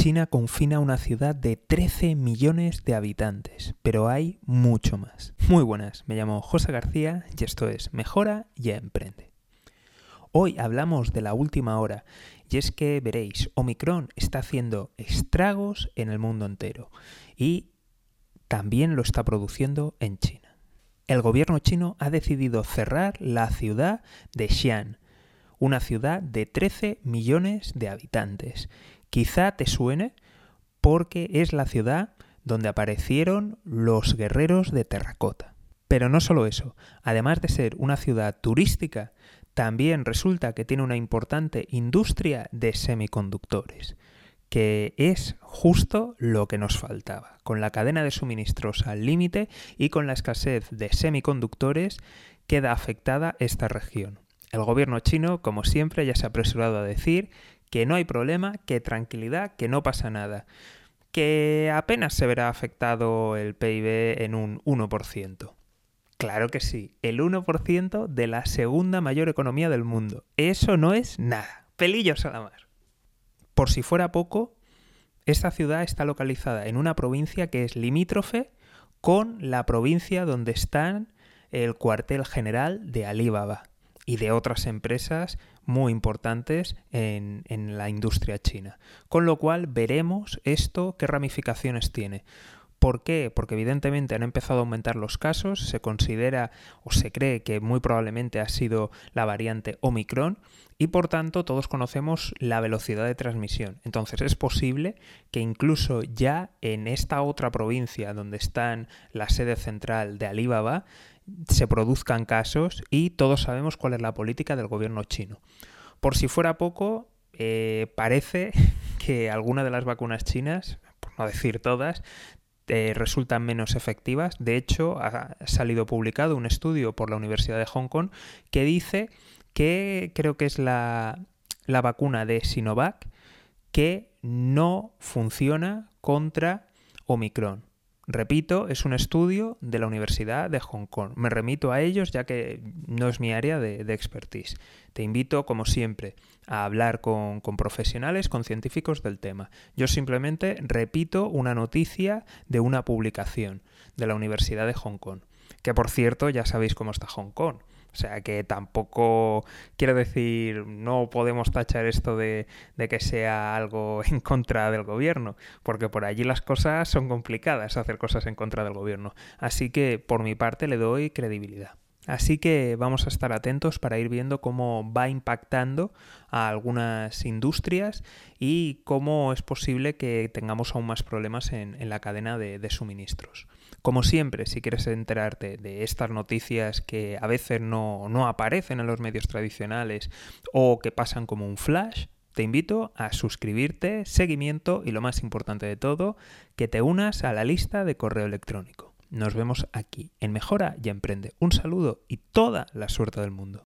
China confina una ciudad de 13 millones de habitantes, pero hay mucho más. Muy buenas, me llamo José García y esto es Mejora y Emprende. Hoy hablamos de la última hora y es que veréis, Omicron está haciendo estragos en el mundo entero y también lo está produciendo en China. El gobierno chino ha decidido cerrar la ciudad de Xi'an, una ciudad de 13 millones de habitantes. Quizá te suene porque es la ciudad donde aparecieron los guerreros de terracota. Pero no solo eso, además de ser una ciudad turística, también resulta que tiene una importante industria de semiconductores, que es justo lo que nos faltaba. Con la cadena de suministros al límite y con la escasez de semiconductores, queda afectada esta región. El gobierno chino, como siempre, ya se ha apresurado a decir que no hay problema, que tranquilidad, que no pasa nada, que apenas se verá afectado el PIB en un 1%. Claro que sí, el 1% de la segunda mayor economía del mundo. Eso no es nada. Pelillos a la mar. Por si fuera poco, esta ciudad está localizada en una provincia que es limítrofe con la provincia donde está el cuartel general de Alibaba y de otras empresas muy importantes en, en, la industria china. Con lo cual veremos esto qué ramificaciones tiene. ¿Por qué? Porque evidentemente han empezado a aumentar los casos, se considera o se cree que muy probablemente ha sido la variante Omicron y por tanto todos conocemos la velocidad de transmisión. Entonces es posible que incluso ya en esta otra provincia donde está la sede central de Alibaba se produzcan casos y todos sabemos cuál es la política del gobierno chino. Por si fuera poco, eh, parece que alguna de las vacunas chinas, por no decir todas, eh, resultan menos efectivas. De hecho, ha salido publicado un estudio por la Universidad de Hong Kong que dice que creo que es la, la vacuna de Sinovac que no funciona contra Omicron. Repito, es un estudio de la Universidad de Hong Kong. Me remito a ellos ya que no es mi área de, expertise. Te invito, como siempre, a hablar con, con, profesionales, con científicos del tema. Yo simplemente repito una noticia de una publicación de la Universidad de Hong Kong. Que por cierto, ya sabéis cómo está Hong Kong. O sea que tampoco quiero decir, no podemos tachar esto de, de, que sea algo en contra del gobierno, porque por allí las cosas son complicadas hacer cosas en contra del gobierno. Así que por mi parte le doy credibilidad. Así que vamos a estar atentos para ir viendo cómo va impactando a algunas industrias y cómo es posible que tengamos aún más problemas en, la cadena de, de, suministros. Como siempre, si quieres enterarte de estas noticias que a veces no, no aparecen en los medios tradicionales o que pasan como un flash, te invito a suscribirte, seguimiento y lo más importante de todo, que te unas a la lista de correo electrónico. Nos vemos aquí en Mejora y Emprende. Un saludo y toda la suerte del mundo.